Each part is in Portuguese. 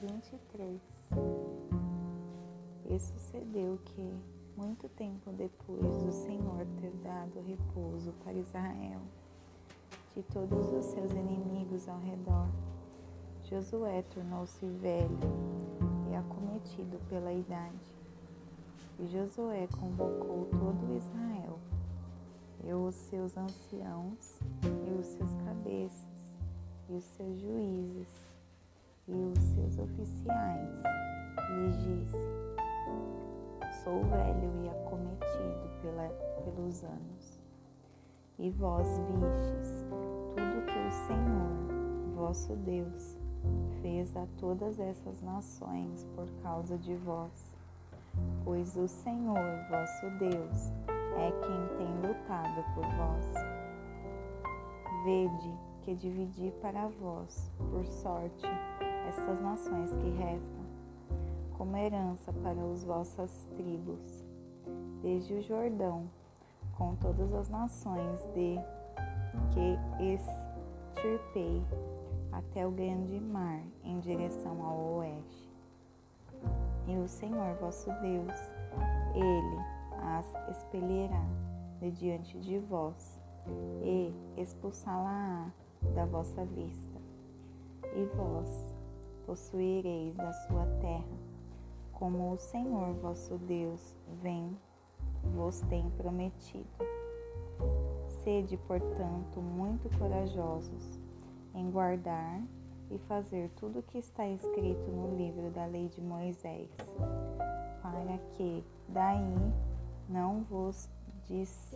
23 E sucedeu que, muito tempo depois do Senhor ter dado repouso para Israel, de todos os seus inimigos ao redor, Josué tornou-se velho e acometido pela idade. E Josué convocou todo Israel, e os seus anciãos, e os seus cabeças, e os seus juízes, e os seus oficiais, e lhes disse: Sou velho e acometido pela, pelos anos, e vós vistes tudo que o Senhor, vosso Deus, fez a todas essas nações por causa de vós. Pois o Senhor, vosso Deus, é quem tem lutado por vós. Vede que dividi para vós, por sorte, estas nações que restam, como herança para as vossas tribos, desde o Jordão, com todas as nações de que extirpei até o grande mar em direção ao oeste. E o Senhor vosso Deus, Ele as expelirá de diante de vós e expulsá-la da vossa vista. E vós possuireis da sua terra, como o Senhor vosso Deus vem vos tem prometido. Sede, portanto, muito corajosos em guardar e fazer tudo o que está escrito no livro da lei de Moisés, para que daí não vos diz,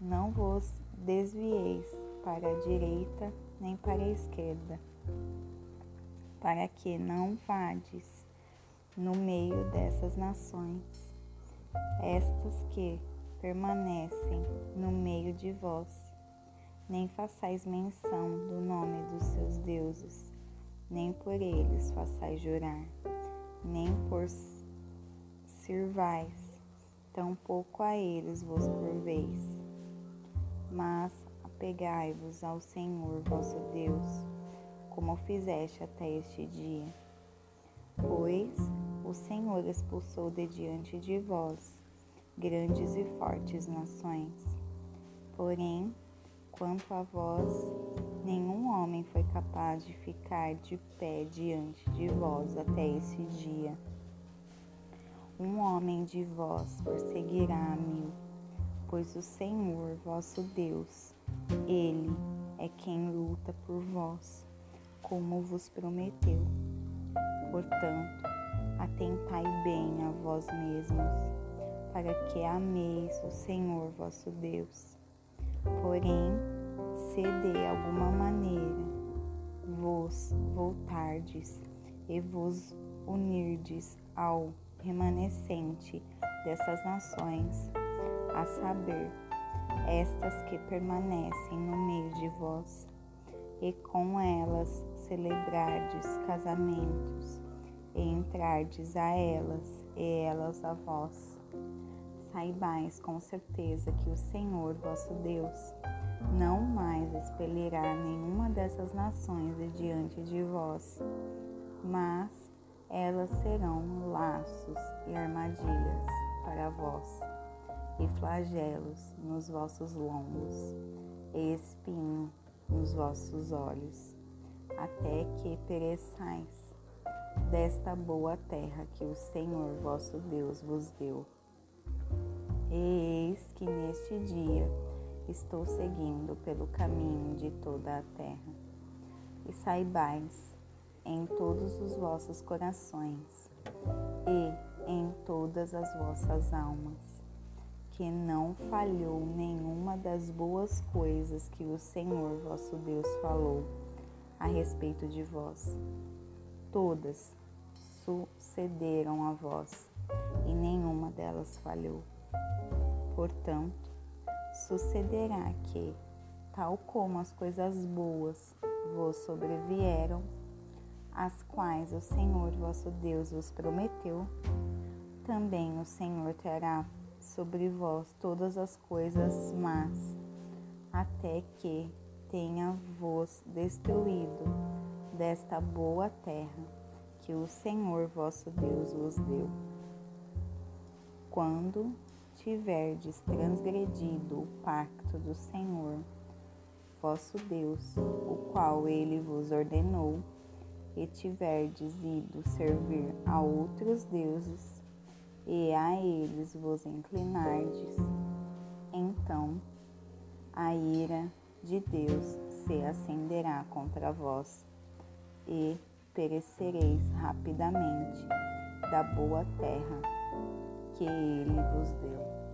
não vos desvieis para a direita nem para a esquerda para que não vades no meio dessas nações, estas que permanecem no meio de vós, nem façais menção do nome dos seus deuses, nem por eles façais jurar, nem por sirvais, tampouco a eles vos curveis. Mas apegai-vos ao Senhor vosso Deus, como fizeste até este dia. Pois o Senhor expulsou de diante de vós grandes e fortes nações. Porém, quanto a vós, nenhum homem foi capaz de ficar de pé diante de vós até esse dia. Um homem de vós perseguirá a mim, pois o Senhor vosso Deus, Ele é quem luta por vós como vos prometeu. Portanto, atentai bem a vós mesmos, para que ameis o Senhor vosso Deus. Porém, se de alguma maneira vos voltardes e vos unirdes ao remanescente dessas nações, a saber, estas que permanecem no meio de vós, e com elas celebrardes casamentos e entrardes a elas e elas a vós. Saibais com certeza que o Senhor vosso Deus não mais expelirá nenhuma dessas nações de diante de vós, mas elas serão laços e armadilhas para vós, e flagelos nos vossos lombos, e espinho nos vossos olhos até que pereçais desta boa terra que o Senhor vosso Deus vos deu. Eis que neste dia estou seguindo pelo caminho de toda a terra. E saibais em todos os vossos corações e em todas as vossas almas que não falhou nenhuma das boas coisas que o Senhor vosso Deus falou a respeito de vós. Todas sucederam a vós e nenhuma delas falhou. Portanto, sucederá que, tal como as coisas boas vos sobrevieram, as quais o Senhor vosso Deus vos prometeu, também o Senhor trará sobre vós todas as coisas más, até que tenha vos destruído desta boa terra que o Senhor vosso Deus vos deu. Quando tiverdes transgredido o pacto do Senhor, vosso Deus, o qual ele vos ordenou, e tiverdes ido servir a outros deuses, e a eles vos inclinardes, então a ira de Deus se acenderá contra vós, e perecereis rapidamente da boa terra que ele vos deu.